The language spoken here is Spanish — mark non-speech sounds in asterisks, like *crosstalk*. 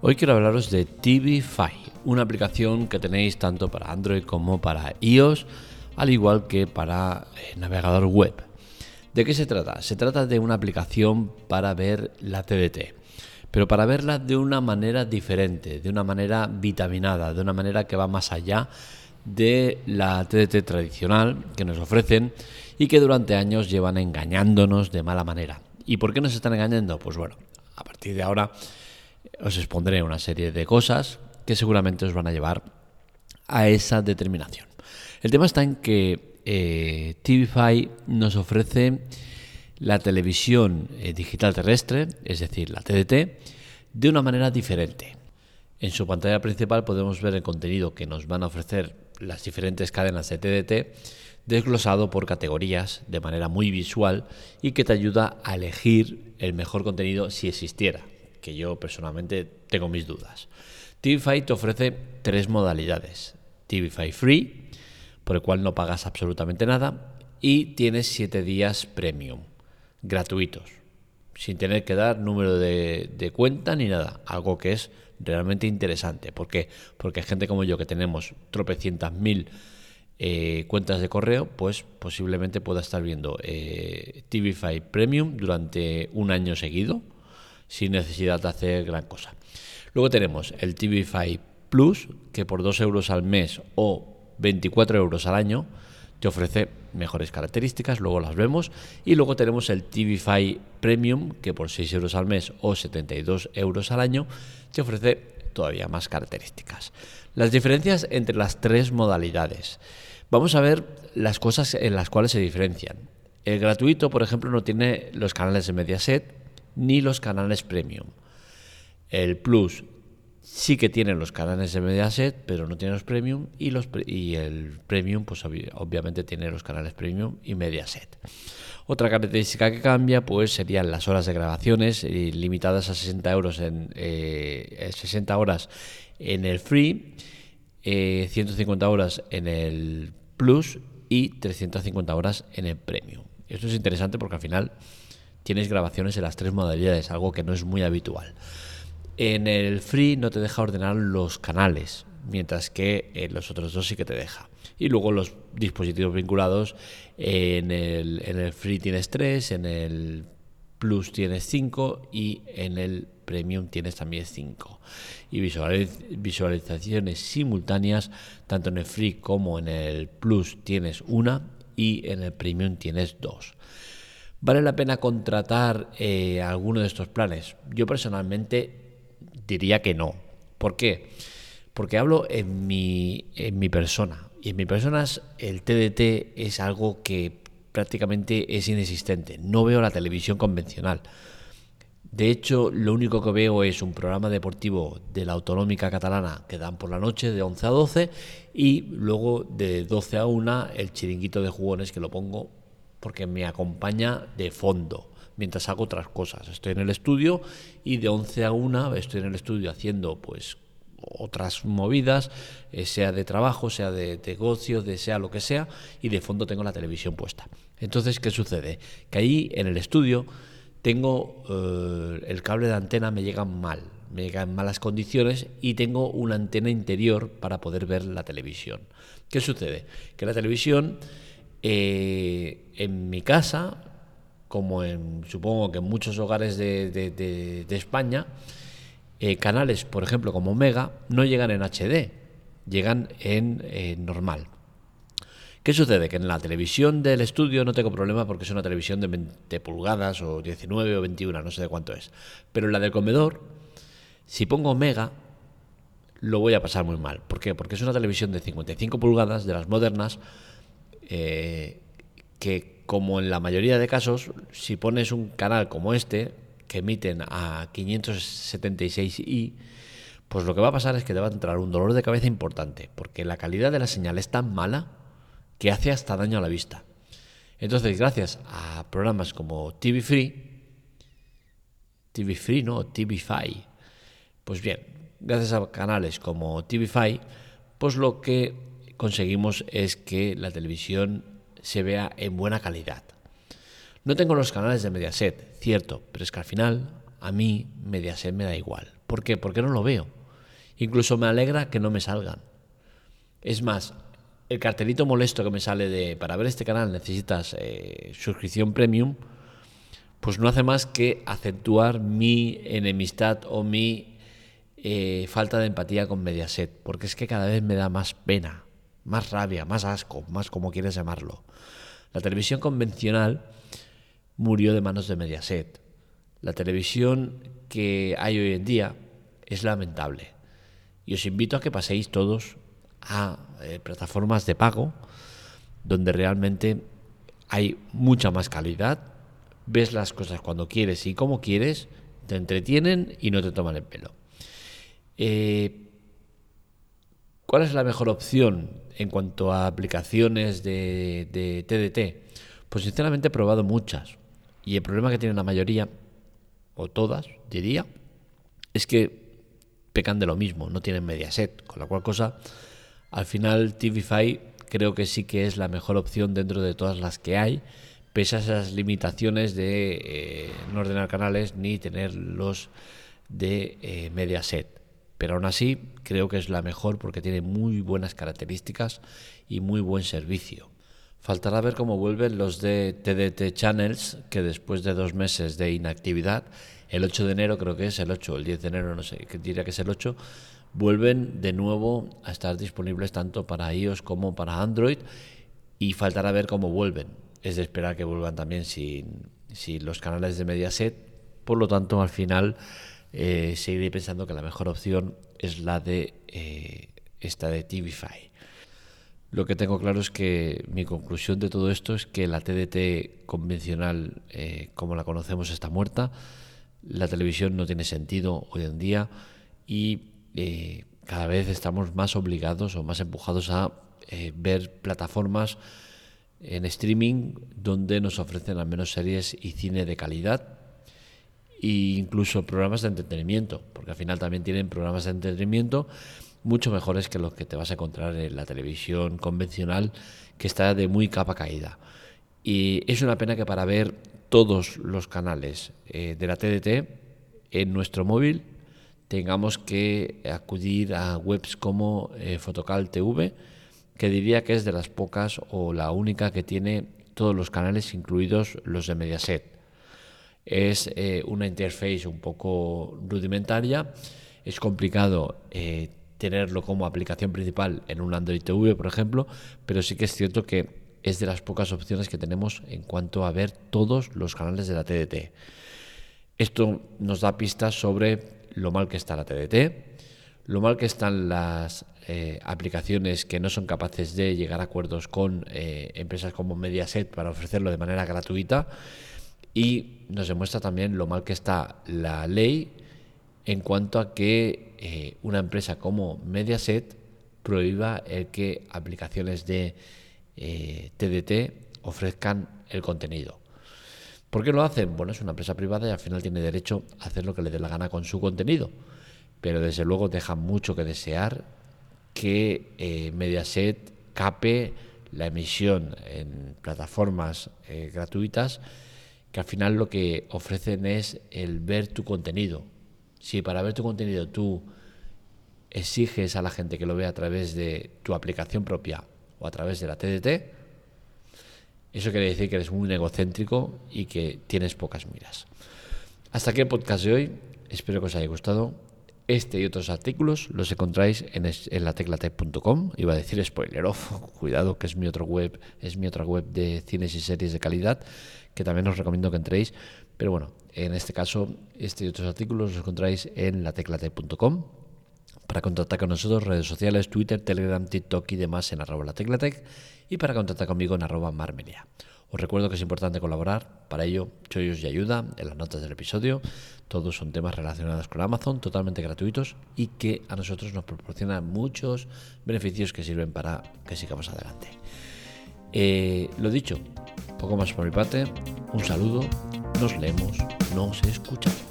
Hoy quiero hablaros de TVFi, una aplicación que tenéis tanto para Android como para iOS, al igual que para eh, navegador web. ¿De qué se trata? Se trata de una aplicación para ver la TDT, pero para verla de una manera diferente, de una manera vitaminada, de una manera que va más allá de la TDT tradicional que nos ofrecen y que durante años llevan engañándonos de mala manera. ¿Y por qué nos están engañando? Pues bueno, a partir de ahora os expondré una serie de cosas que seguramente os van a llevar a esa determinación. El tema está en que eh, TVFi nos ofrece la televisión eh, digital terrestre, es decir, la TDT, de una manera diferente. En su pantalla principal podemos ver el contenido que nos van a ofrecer las diferentes cadenas de TDT desglosado por categorías de manera muy visual y que te ayuda a elegir el mejor contenido si existiera que yo personalmente tengo mis dudas. TVFi te ofrece tres modalidades. TVFi Free, por el cual no pagas absolutamente nada, y tienes siete días premium, gratuitos, sin tener que dar número de, cuenta ni nada, algo que es realmente interesante. ¿Por qué? Porque gente como yo que tenemos tropecientas mil eh, cuentas de correo, pues posiblemente pueda estar viendo eh, Premium durante un año seguido sin necesidad de hacer gran cosa. Luego tenemos el TVFi Plus, que por 2 euros al mes o 24 euros al año te ofrece mejores características, luego las vemos. Y luego tenemos el TVFi Premium, que por 6 euros al mes o 72 euros al año te ofrece todavía más características. Las diferencias entre las tres modalidades. Vamos a ver las cosas en las cuales se diferencian. El gratuito, por ejemplo, no tiene los canales de Mediaset, ni los canales premium. El Plus sí que tiene los canales de Mediaset, pero no tiene los premium y, los y el premium pues obviamente tiene los canales premium y Mediaset. Otra característica que cambia pues serían las horas de grabaciones eh, limitadas a 60 euros en 60 eh, horas en el free, 150 eh, horas en el plus y 350 horas en el premium. Esto es interesante porque al final tienes grabaciones en las tres modalidades, algo que no es muy habitual. En el free no te deja ordenar los canales, mientras que en los otros dos sí que te deja. Y luego los dispositivos vinculados, en el, en el free tienes tres, en el plus tienes cinco y en el premium tienes también cinco. Y visualizaciones simultáneas, tanto en el free como en el plus tienes una y en el premium tienes dos. ¿Vale la pena contratar eh, alguno de estos planes? Yo personalmente diría que no. ¿Por qué? Porque hablo en mi, en mi persona. Y en mi persona el TDT es algo que prácticamente es inexistente. No veo la televisión convencional. De hecho, lo único que veo es un programa deportivo de la autonómica catalana que dan por la noche de 11 a 12 y luego de 12 a 1 el chiringuito de jugones que lo pongo porque me acompaña de fondo mientras hago otras cosas. Estoy en el estudio y de 11 a 1 estoy en el estudio haciendo pues otras movidas, eh, sea de trabajo, sea de negocio, de sea lo que sea, y de fondo tengo la televisión puesta. Entonces, ¿qué sucede? Que ahí en el estudio tengo eh, el cable de antena me llega mal, me llega en malas condiciones y tengo una antena interior para poder ver la televisión. ¿Qué sucede? Que la televisión eh, en mi casa, como en, supongo que en muchos hogares de, España, eh, canales, por ejemplo, como Mega, no llegan en HD, llegan en normal. ¿Qué sucede? Que en la televisión del estudio no tengo problema porque es una televisión de 20 pulgadas o 19 o 21, no sé de cuánto es. Pero en la del comedor, si pongo Mega, lo voy a pasar muy mal. ¿Por qué? Porque es una televisión de 55 pulgadas, de las modernas, eh, que como en la mayoría de casos, si pones un canal como este, que emiten a 576i, pues lo que va a pasar es que te va a entrar un dolor de cabeza importante, porque la calidad de la señal es tan mala que hace hasta daño a la vista. Entonces, gracias a programas como TV Free, TV Free, no, TVFi, pues bien, gracias a canales como TVFi, pues lo que conseguimos es que la televisión se vea en buena calidad. No tengo los canales de Mediaset, cierto, pero es que al final a mí Mediaset me da igual. ¿Por qué? Porque no lo veo. Incluso me alegra que no me salgan. Es más, el cartelito molesto que me sale de para ver este canal necesitas eh, suscripción premium, pues no hace más que acentuar mi enemistad o mi eh, falta de empatía con Mediaset, porque es que cada vez me da más pena, más rabia, más asco, más como quieres llamarlo. La televisión convencional murió de manos de Mediaset. La televisión que hay hoy en día es lamentable. Y os invito a que paséis todos a eh, plataformas de pago donde realmente hay mucha más calidad, ves las cosas cuando quieres y como quieres, te entretienen y no te toman el pelo. Eh, ¿Cuál es la mejor opción en cuanto a aplicaciones de, TDT? Pues sinceramente he probado muchas y el problema que tiene la mayoría, o todas, diría, es que pecan de lo mismo, no tienen Mediaset, con la cual cosa al final, TVFi creo que sí que es la mejor opción dentro de todas las que hay, pese a esas limitaciones de eh, no ordenar canales ni tenerlos de eh, Mediaset. Pero aún así, creo que es la mejor porque tiene muy buenas características y muy buen servicio. Faltará ver cómo vuelven los de TDT Channels, que después de dos meses de inactividad, el 8 de enero creo que es el 8, el 10 de enero no sé, diría que es el 8, vuelven de nuevo a estar disponibles tanto para iOS como para Android y faltará ver cómo vuelven. Es de esperar que vuelvan también sin, los canales de Mediaset. Por lo tanto, al final eh, seguiré pensando que la mejor opción es la de eh, esta de TVFi. Lo que tengo claro es que mi conclusión de todo esto es que la TDT convencional, eh, como la conocemos, está muerta. La televisión no tiene sentido hoy en día y eh, cada vez estamos más obligados o más empujados a ver plataformas en streaming donde nos ofrecen al menos series y cine de calidad e incluso programas de entretenimiento, porque al final también tienen programas de entretenimiento mucho mejores que los que te vas a encontrar en la televisión convencional, que está de muy capa caída. Y es una pena que para ver todos los canales eh, de la TDT en nuestro móvil tengamos que acudir a webs como eh, Fotocal TV, que diría que es de las pocas o la única que tiene todos los canales, incluidos los de Mediaset. Es eh, una interface un poco rudimentaria, es complicado eh, tenerlo como aplicación principal en un Android TV, por ejemplo, pero sí que es cierto que es de las pocas opciones que tenemos en cuanto a ver todos los canales de la TDT. Esto nos da pistas sobre lo mal que está la TDT, lo mal que están las eh, aplicaciones que no son capaces de llegar a acuerdos con empresas como Mediaset para ofrecerlo de manera gratuita y nos demuestra también lo mal que está la ley en cuanto a que eh, una empresa como Mediaset prohíba el que aplicaciones de TDT ofrezcan el contenido. ¿Por qué lo hacen? Bueno, es una empresa privada y al final tiene derecho a hacer lo que le dé la gana con su contenido. Pero desde luego deja mucho que desear que eh, Mediaset cape la emisión en plataformas eh, gratuitas que al final lo que ofrecen es el ver tu contenido. Si para ver tu contenido tú exiges a la gente que lo vea a través de tu aplicación propia o a través de la TDT, eso quiere decir que eres muy egocéntrico y que tienes pocas miras. Hasta aquí el podcast de hoy. Espero que os haya gustado. Este y otros artículos los encontráis en, en la teclatec.com. Iba a decir spoiler off, *laughs* cuidado que es mi otra web, es mi otra web de cines y series de calidad que también os recomiendo que entréis. Pero bueno, en este caso, este y otros artículos los encontráis en la teclatec.com. Para contactar con nosotros, redes sociales, Twitter, Telegram, TikTok y demás en arroba la teclatec y para contactar conmigo en arroba marmelia. Os recuerdo que es importante colaborar, para ello chollos y ayuda en las notas del episodio. Todos son temas relacionados con Amazon, totalmente gratuitos y que a nosotros nos proporcionan muchos beneficios que sirven para que sigamos adelante. Eh, lo dicho, poco más por mi parte, un saludo, nos leemos, nos escuchamos.